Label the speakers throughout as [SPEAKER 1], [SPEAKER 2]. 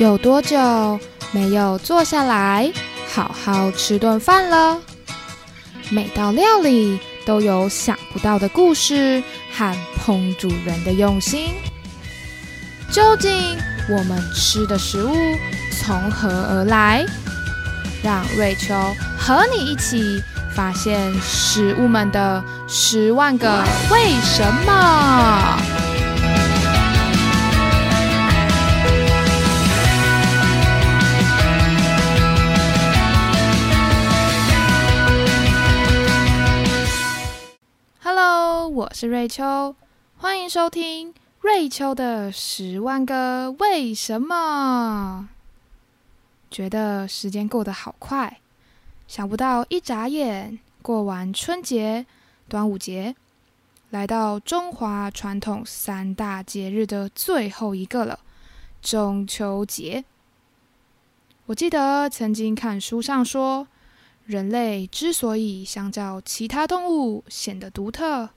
[SPEAKER 1] 有多久没有坐下来好好吃顿饭了？每道料理都有想不到的故事和烹煮人的用心。究竟我们吃的食物从何而来？让瑞秋和你一起发现食物们的十万个为什么。是瑞秋，欢迎收听瑞秋的十万个为什么。觉得时间过得好快，想不到一眨眼过完春节、端午节，来到中华传统三大节日的最后一个了——中秋节。我记得曾经看书上说，人类之所以相较其他动物显得独特，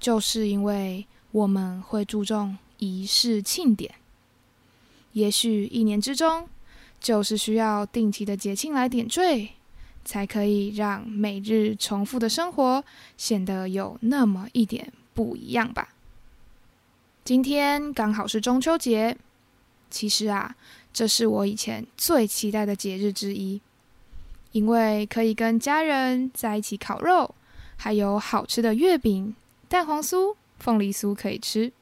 [SPEAKER 1] 就是因为我们会注重仪式庆典。也许一年之中，就是需要定期的节庆来点缀，才可以让每日重复的生活显得有那么一点不一样吧。今天刚好是中秋节，其实啊，这是我以前最期待的节日之一，因为可以跟家人在一起烤肉，还有好吃的月饼、蛋黄酥、凤梨酥可以吃，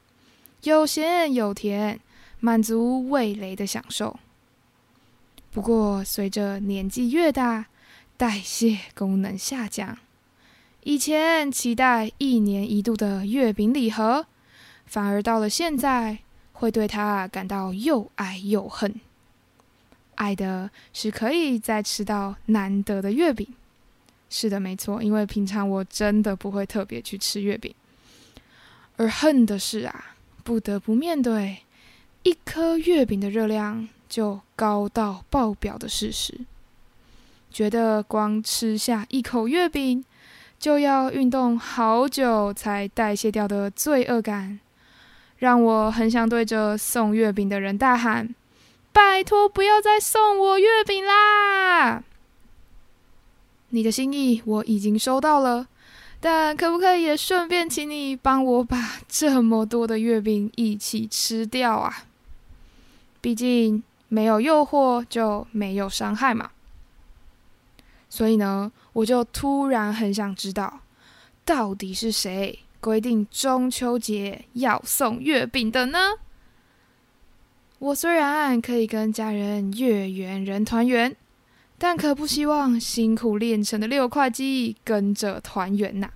[SPEAKER 1] 有咸有甜，满足味蕾的享受。不过，随着年纪越大，代谢功能下降，以前期待一年一度的月饼礼盒，反而到了现在，会对它感到又爱又恨。爱的是可以再吃到难得的月饼，是的，没错，因为平常我真的不会特别去吃月饼。而恨的是啊，不得不面对一颗月饼的热量。就高到爆表的事实，觉得光吃下一口月饼就要运动好久才代谢掉的罪恶感，让我很想对着送月饼的人大喊：“拜托，不要再送我月饼啦！”你的心意我已经收到了，但可不可以也顺便请你帮我把这么多的月饼一起吃掉啊？毕竟。没有诱惑就没有伤害嘛，所以呢，我就突然很想知道，到底是谁规定中秋节要送月饼的呢？我虽然可以跟家人月圆人团圆，但可不希望辛苦练成的六块肌跟着团圆呐！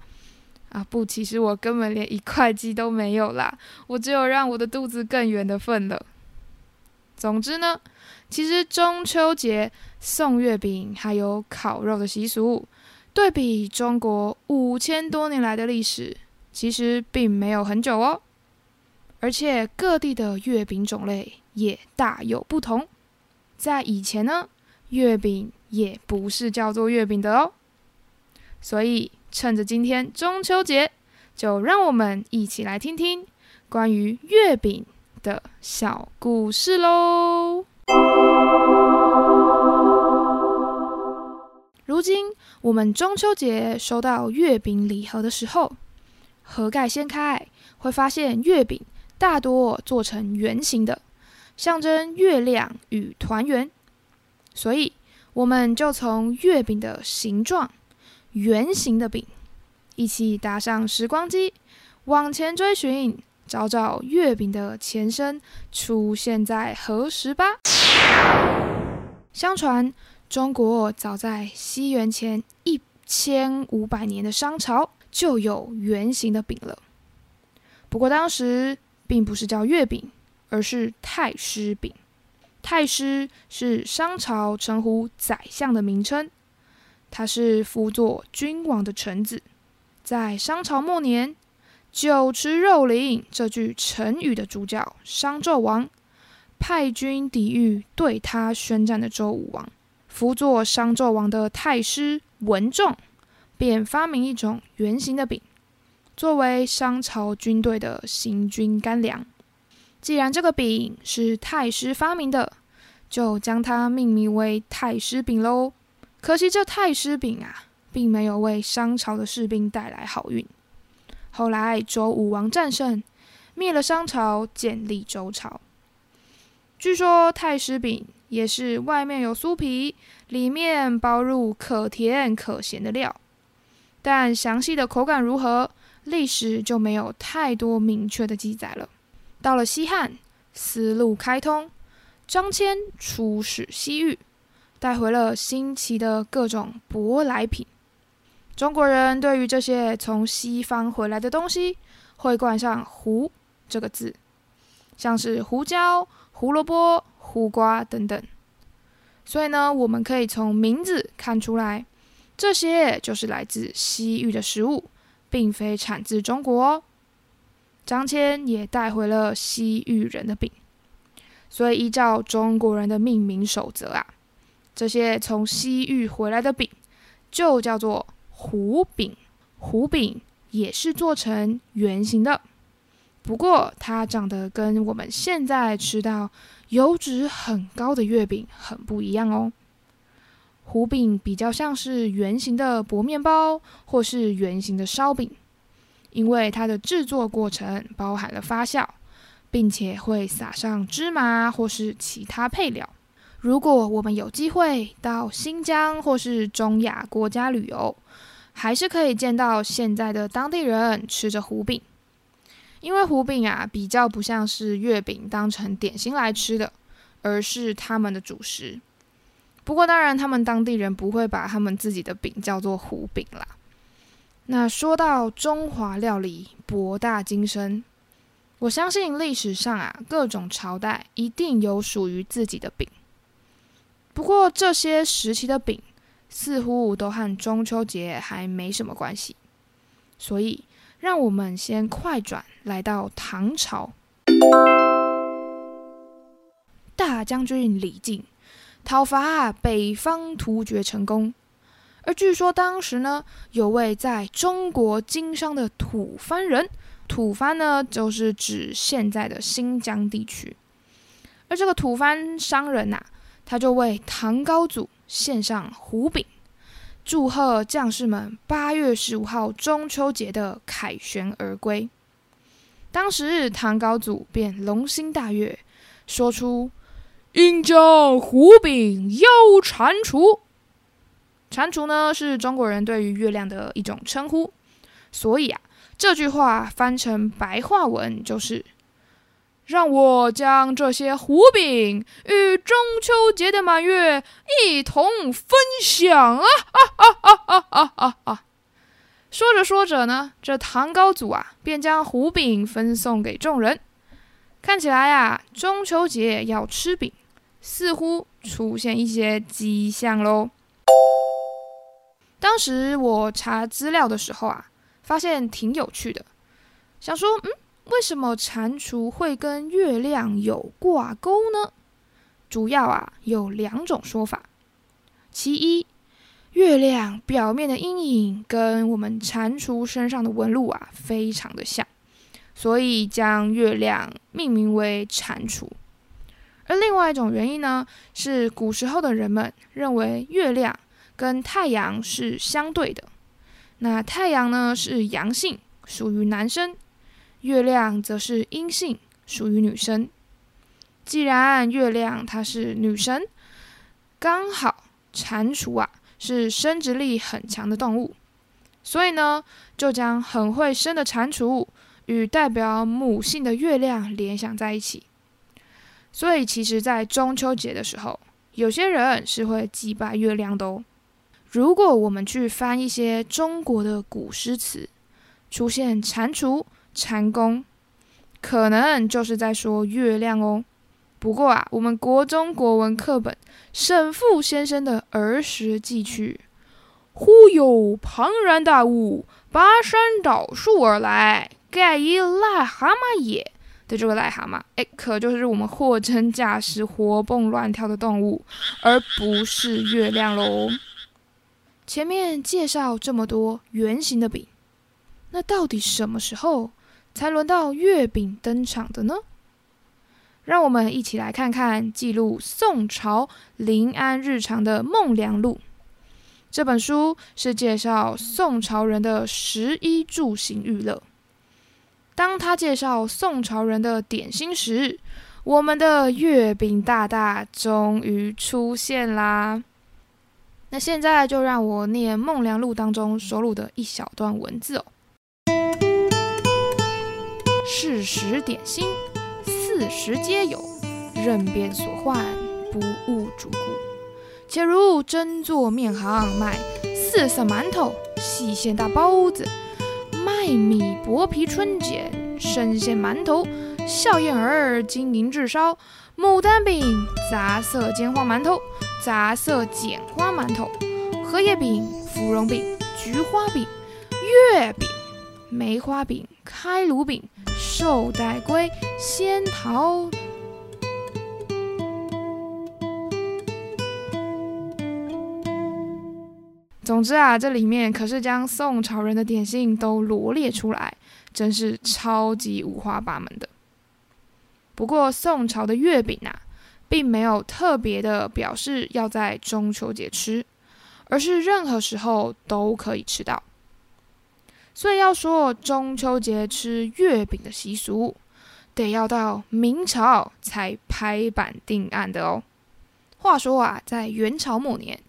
[SPEAKER 1] 啊不，其实我根本连一块肌都没有啦，我只有让我的肚子更圆的份了。总之呢，其实中秋节送月饼还有烤肉的习俗，对比中国五千多年来的历史，其实并没有很久哦。而且各地的月饼种类也大有不同。在以前呢，月饼也不是叫做月饼的哦。所以趁着今天中秋节，就让我们一起来听听关于月饼。的小故事喽。如今我们中秋节收到月饼礼盒的时候，盒盖掀开，会发现月饼大多做成圆形的，象征月亮与团圆。所以我们就从月饼的形状圆形的饼，一起搭上时光机，往前追寻。找找月饼的前身出现在何时吧？相传，中国早在西元前一千五百年的商朝就有圆形的饼了。不过当时并不是叫月饼，而是太师饼。太师是商朝称呼宰相的名称，他是辅佐君王的臣子，在商朝末年。酒池肉林这句成语的主角商纣王派军抵御对他宣战的周武王，辅佐商纣王的太师文仲便发明一种圆形的饼，作为商朝军队的行军干粮。既然这个饼是太师发明的，就将它命名为太师饼喽。可惜这太师饼啊，并没有为商朝的士兵带来好运。后来周武王战胜，灭了商朝，建立周朝。据说太师饼也是外面有酥皮，里面包入可甜可咸的料，但详细的口感如何，历史就没有太多明确的记载了。到了西汉，丝路开通，张骞出使西域。带回了新奇的各种舶来品。中国人对于这些从西方回来的东西，会冠上“胡”这个字，像是胡椒、胡萝卜、胡瓜等等。所以呢，我们可以从名字看出来，这些就是来自西域的食物，并非产自中国。张骞也带回了西域人的饼，所以依照中国人的命名守则啊。这些从西域回来的饼，就叫做胡饼。胡饼也是做成圆形的，不过它长得跟我们现在吃到油脂很高的月饼很不一样哦。胡饼比较像是圆形的薄面包，或是圆形的烧饼，因为它的制作过程包含了发酵，并且会撒上芝麻或是其他配料。如果我们有机会到新疆或是中亚国家旅游，还是可以见到现在的当地人吃着胡饼，因为胡饼啊比较不像是月饼当成点心来吃的，而是他们的主食。不过当然，他们当地人不会把他们自己的饼叫做胡饼啦。那说到中华料理博大精深，我相信历史上啊各种朝代一定有属于自己的饼。不过这些时期的饼似乎都和中秋节还没什么关系，所以让我们先快转来到唐朝。大将军李靖讨伐北方突厥成功，而据说当时呢，有位在中国经商的吐蕃人，吐蕃呢就是指现在的新疆地区，而这个吐蕃商人呐。他就为唐高祖献上胡饼，祝贺将士们八月十五号中秋节的凯旋而归。当时唐高祖便龙心大悦，说出：“应将胡饼邀蟾蜍。”蟾蜍呢，是中国人对于月亮的一种称呼，所以啊，这句话翻成白话文就是。让我将这些胡饼与中秋节的满月一同分享啊！啊啊啊啊啊啊！说着说着呢，这唐高祖啊，便将胡饼分送给众人。看起来啊，中秋节要吃饼，似乎出现一些迹象喽。当时我查资料的时候啊，发现挺有趣的，想说，嗯。为什么蟾蜍会跟月亮有挂钩呢？主要啊有两种说法。其一，月亮表面的阴影跟我们蟾蜍身上的纹路啊非常的像，所以将月亮命名为蟾蜍。而另外一种原因呢，是古时候的人们认为月亮跟太阳是相对的，那太阳呢是阳性，属于男生。月亮则是阴性，属于女生。既然月亮它是女神，刚好蟾蜍啊是生殖力很强的动物，所以呢，就将很会生的蟾蜍与代表母性的月亮联想在一起。所以，其实，在中秋节的时候，有些人是会祭拜月亮的哦。如果我们去翻一些中国的古诗词，出现蟾蜍。蟾宫可能就是在说月亮哦。不过啊，我们国中国文课本沈复先生的儿时记趣“忽有庞然大物拔山倒树而来，盖一癞蛤蟆也”的这个癞蛤蟆，哎，可就是我们货真价实活蹦乱跳的动物，而不是月亮喽。前面介绍这么多圆形的饼，那到底什么时候？才轮到月饼登场的呢。让我们一起来看看记录宋朝临安日常的《孟良录》这本书，是介绍宋朝人的食衣住行娱乐。当他介绍宋朝人的点心时，我们的月饼大大终于出现啦。那现在就让我念《孟良录》当中收录的一小段文字哦。事食点心。四时皆有，任便所唤，不误主顾。且如真做面行卖四色馒头、细馅大包子、麦米薄皮春卷、生馅馒头、笑燕儿金银炙烧、牡丹饼、杂色煎花馒头、杂色剪花馒头、荷叶饼、芙蓉饼、菊花饼、月饼、梅花饼、开炉饼。寿带龟、仙桃。总之啊，这里面可是将宋朝人的点心都罗列出来，真是超级五花八门的。不过宋朝的月饼啊，并没有特别的表示要在中秋节吃，而是任何时候都可以吃到。所以要说中秋节吃月饼的习俗，得要到明朝才拍板定案的哦。话说啊，在元朝末年，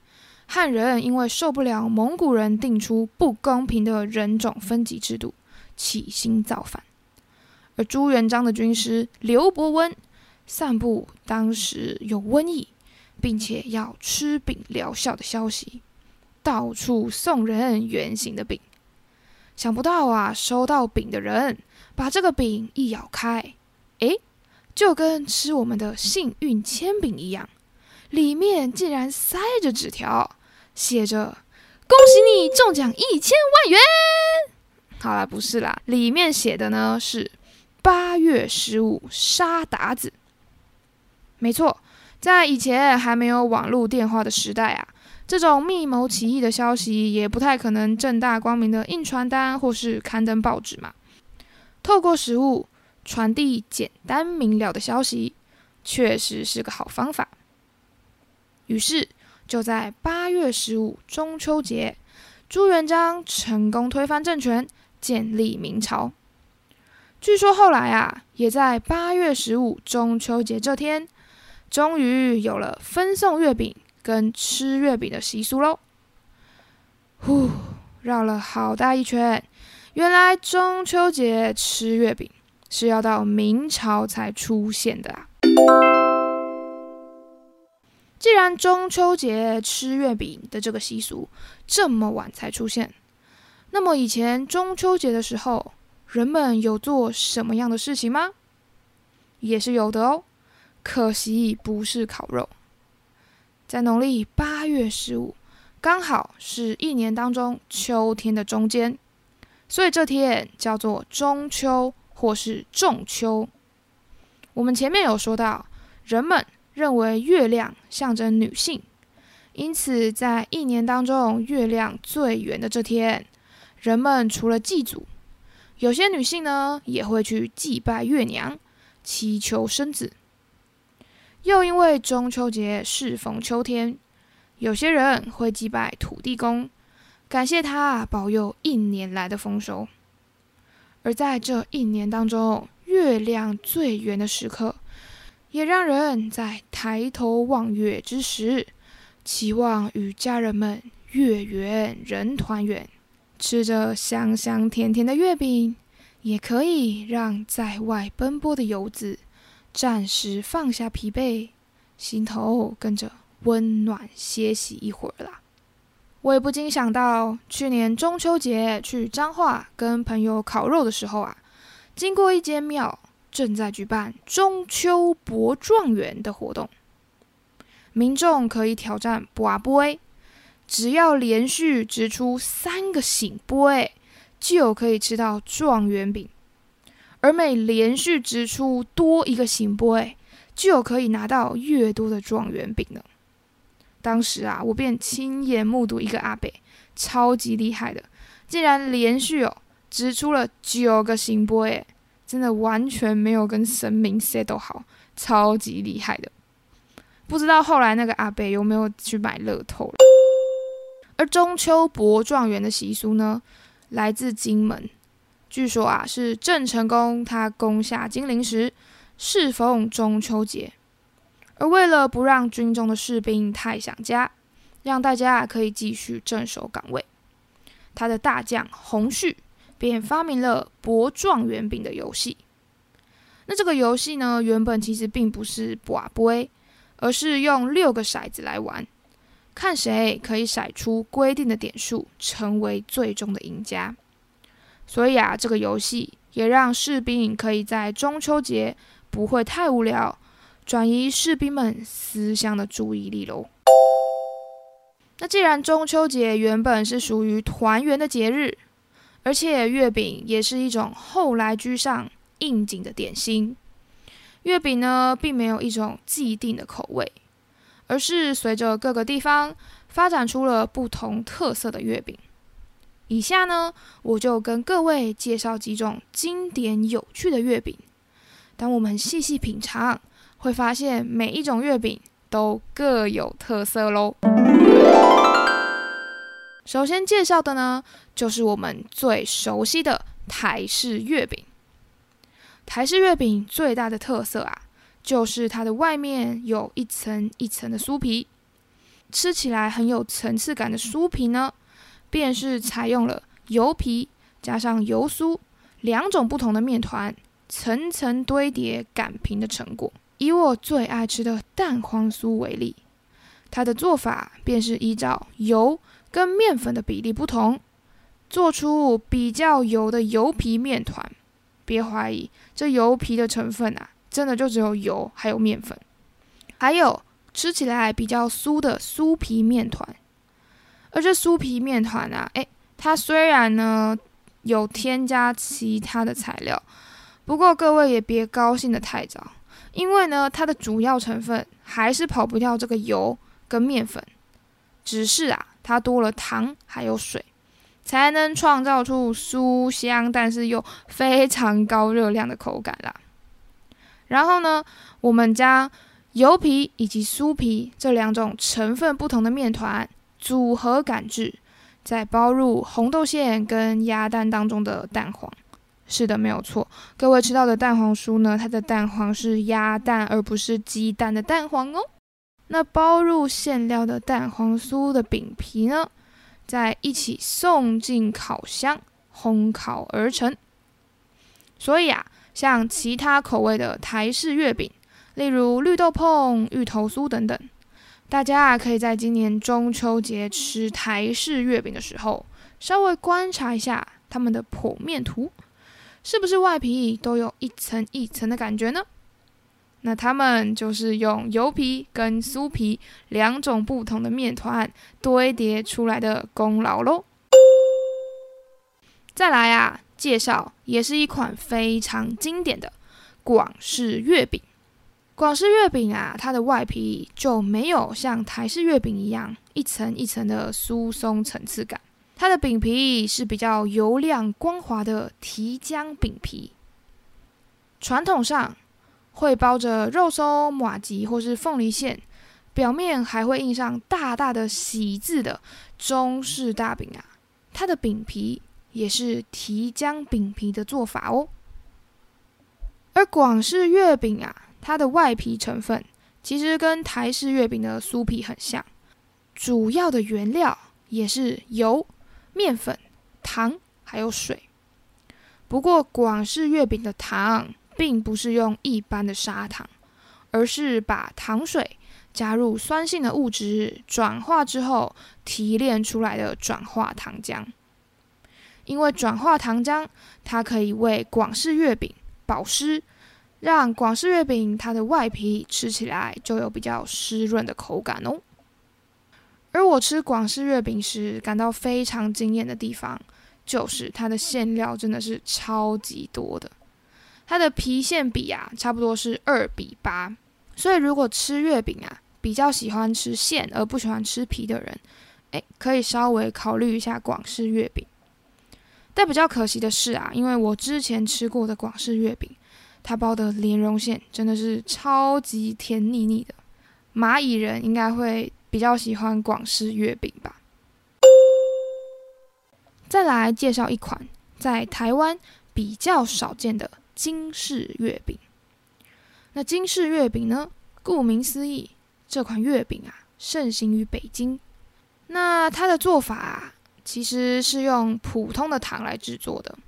[SPEAKER 1] 汉人因为受不了蒙古人定出不公平的人种分级制度，起心造反。而朱元璋的军师刘伯温散布当时有瘟疫，并且要吃饼疗效的消息，到处送人圆形的饼。想不到啊，收到饼的人把这个饼一咬开，诶，就跟吃我们的幸运铅饼一样，里面竟然塞着纸条，写着“恭喜你中奖一千万元”。好了，不是啦，里面写的呢是“八月十五杀鞑子”。没错，在以前还没有网络电话的时代啊。这种密谋起义的消息也不太可能正大光明的印传单或是刊登报纸嘛。透过实物传递简单明了的消息，确实是个好方法。于是就在八月十五中秋节，朱元璋成功推翻政权，建立明朝。据说后来啊，也在八月十五中秋节这天，终于有了分送月饼。跟吃月饼的习俗喽，呼，绕了好大一圈，原来中秋节吃月饼是要到明朝才出现的啊！既然中秋节吃月饼的这个习俗这么晚才出现，那么以前中秋节的时候，人们有做什么样的事情吗？也是有的哦，可惜不是烤肉。在农历八月十五，刚好是一年当中秋天的中间，所以这天叫做中秋或是仲秋。我们前面有说到，人们认为月亮象征女性，因此在一年当中月亮最圆的这天，人们除了祭祖，有些女性呢也会去祭拜月娘，祈求生子。又因为中秋节适逢秋天，有些人会祭拜土地公，感谢他保佑一年来的丰收。而在这一年当中，月亮最圆的时刻，也让人在抬头望月之时，期望与家人们月圆人团圆，吃着香香甜甜的月饼，也可以让在外奔波的游子。暂时放下疲惫，心头跟着温暖歇息一会儿啦。我也不禁想到，去年中秋节去彰化跟朋友烤肉的时候啊，经过一间庙正在举办中秋博状元的活动，民众可以挑战拔杯，只要连续掷出三个醒杯，就可以吃到状元饼。而每连续掷出多一个醒波，就有可以拿到越多的状元饼了。当时啊，我便亲眼目睹一个阿北，超级厉害的，竟然连续哦掷出了九个醒波，哎，真的完全没有跟神明 settle 好，超级厉害的。不知道后来那个阿北有没有去买乐透了？而中秋博状元的习俗呢，来自金门。据说啊，是郑成功他攻下金陵时，适逢中秋节，而为了不让军中的士兵太想家，让大家可以继续镇守岗位，他的大将洪旭便发明了博状元饼的游戏。那这个游戏呢，原本其实并不是卜杯，而是用六个骰子来玩，看谁可以骰出规定的点数，成为最终的赢家。所以啊，这个游戏也让士兵可以在中秋节不会太无聊，转移士兵们思乡的注意力喽。那既然中秋节原本是属于团圆的节日，而且月饼也是一种后来居上应景的点心，月饼呢并没有一种既定的口味，而是随着各个地方发展出了不同特色的月饼。以下呢，我就跟各位介绍几种经典有趣的月饼。当我们细细品尝，会发现每一种月饼都各有特色喽。首先介绍的呢，就是我们最熟悉的台式月饼。台式月饼最大的特色啊，就是它的外面有一层一层的酥皮，吃起来很有层次感的酥皮呢。便是采用了油皮加上油酥两种不同的面团，层层堆叠擀平的成果。以我最爱吃的蛋黄酥为例，它的做法便是依照油跟面粉的比例不同，做出比较油的油皮面团。别怀疑，这油皮的成分啊，真的就只有油还有面粉，还有吃起来比较酥的酥皮面团。而这酥皮面团啊，诶，它虽然呢有添加其他的材料，不过各位也别高兴的太早，因为呢它的主要成分还是跑不掉这个油跟面粉，只是啊它多了糖还有水，才能创造出酥香但是又非常高热量的口感啦。然后呢，我们将油皮以及酥皮这两种成分不同的面团。组合感制，再包入红豆馅跟鸭蛋当中的蛋黄。是的，没有错。各位吃到的蛋黄酥呢，它的蛋黄是鸭蛋，而不是鸡蛋的蛋黄哦。那包入馅料的蛋黄酥的饼皮呢，再一起送进烤箱烘烤而成。所以啊，像其他口味的台式月饼，例如绿豆椪、芋头酥等等。大家啊，可以在今年中秋节吃台式月饼的时候，稍微观察一下它们的剖面图，是不是外皮都有一层一层的感觉呢？那他们就是用油皮跟酥皮两种不同的面团堆叠出来的功劳喽。再来啊，介绍也是一款非常经典的广式月饼。广式月饼啊，它的外皮就没有像台式月饼一样一层一层的酥松层次感，它的饼皮是比较油亮光滑的提浆饼皮。传统上会包着肉松、马吉或是凤梨馅，表面还会印上大大的喜字的中式大饼啊，它的饼皮也是提浆饼皮的做法哦。而广式月饼啊。它的外皮成分其实跟台式月饼的酥皮很像，主要的原料也是油、面粉、糖还有水。不过广式月饼的糖并不是用一般的砂糖，而是把糖水加入酸性的物质转化之后提炼出来的转化糖浆。因为转化糖浆，它可以为广式月饼保湿。让广式月饼它的外皮吃起来就有比较湿润的口感哦。而我吃广式月饼时感到非常惊艳的地方，就是它的馅料真的是超级多的。它的皮馅比啊，差不多是二比八。所以如果吃月饼啊，比较喜欢吃馅而不喜欢吃皮的人，诶，可以稍微考虑一下广式月饼。但比较可惜的是啊，因为我之前吃过的广式月饼。它包的莲蓉馅真的是超级甜腻腻的。蚂蚁人应该会比较喜欢广式月饼吧。再来介绍一款在台湾比较少见的金氏月饼。那金氏月饼呢？顾名思义，这款月饼啊盛行于北京。那它的做法其实是用普通的糖来制作的，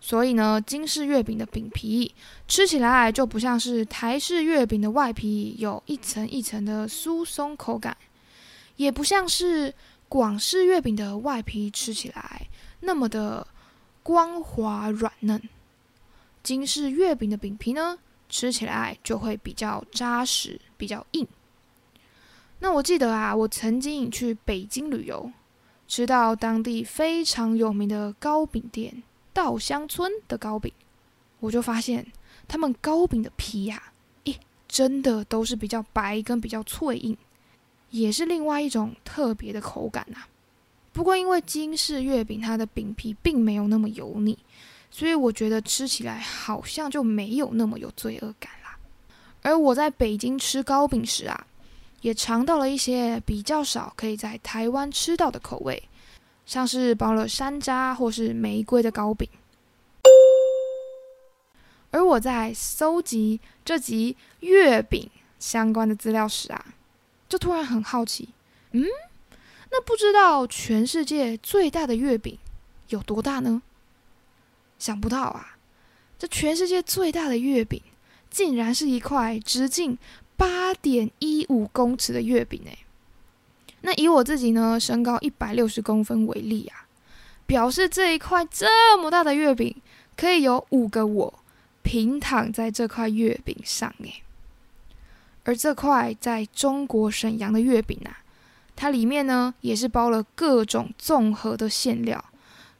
[SPEAKER 1] 所以呢，金氏月饼的饼皮吃起来就不像是台式月饼的外皮有一层一层的酥松口感，也不像是广式月饼的外皮吃起来那么的光滑软嫩。金氏月饼的饼皮呢？吃起来就会比较扎实，比较硬。那我记得啊，我曾经去北京旅游，吃到当地非常有名的糕饼店——稻香村的糕饼，我就发现他们糕饼的皮呀，咦，真的都是比较白跟比较脆硬，也是另外一种特别的口感呐。不过因为金氏月饼它的饼皮并没有那么油腻。所以我觉得吃起来好像就没有那么有罪恶感啦。而我在北京吃糕饼时啊，也尝到了一些比较少可以在台湾吃到的口味，像是包了山楂或是玫瑰的糕饼。而我在搜集这集月饼相关的资料时啊，就突然很好奇，嗯，那不知道全世界最大的月饼有多大呢？想不到啊，这全世界最大的月饼，竟然是一块直径八点一五公尺的月饼诶。那以我自己呢，身高一百六十公分为例啊，表示这一块这么大的月饼，可以有五个我平躺在这块月饼上诶。而这块在中国沈阳的月饼啊，它里面呢也是包了各种综合的馅料。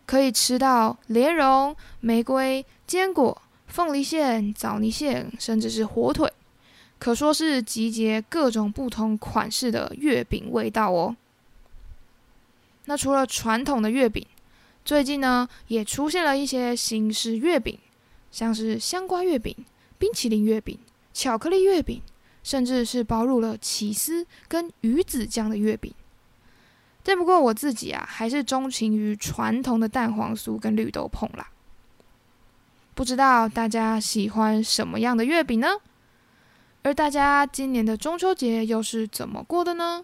[SPEAKER 1] 可以吃到莲蓉、玫瑰、坚果、凤梨馅、枣泥馅，甚至是火腿，可说是集结各种不同款式的月饼味道哦。那除了传统的月饼，最近呢也出现了一些新式月饼，像是香瓜月饼、冰淇淋月饼、巧克力月饼，甚至是包入了起司跟鱼子酱的月饼。但不过我自己啊，还是钟情于传统的蛋黄酥跟绿豆椪啦。不知道大家喜欢什么样的月饼呢？而大家今年的中秋节又是怎么过的呢？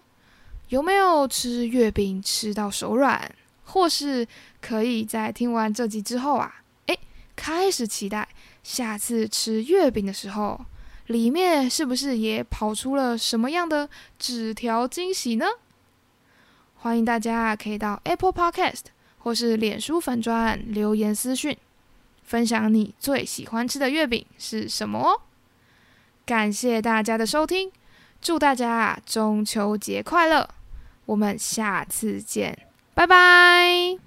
[SPEAKER 1] 有没有吃月饼吃到手软？或是可以在听完这集之后啊，诶，开始期待下次吃月饼的时候，里面是不是也跑出了什么样的纸条惊喜呢？欢迎大家可以到 Apple Podcast 或是脸书粉专留言私讯，分享你最喜欢吃的月饼是什么哦。感谢大家的收听，祝大家中秋节快乐！我们下次见，拜拜。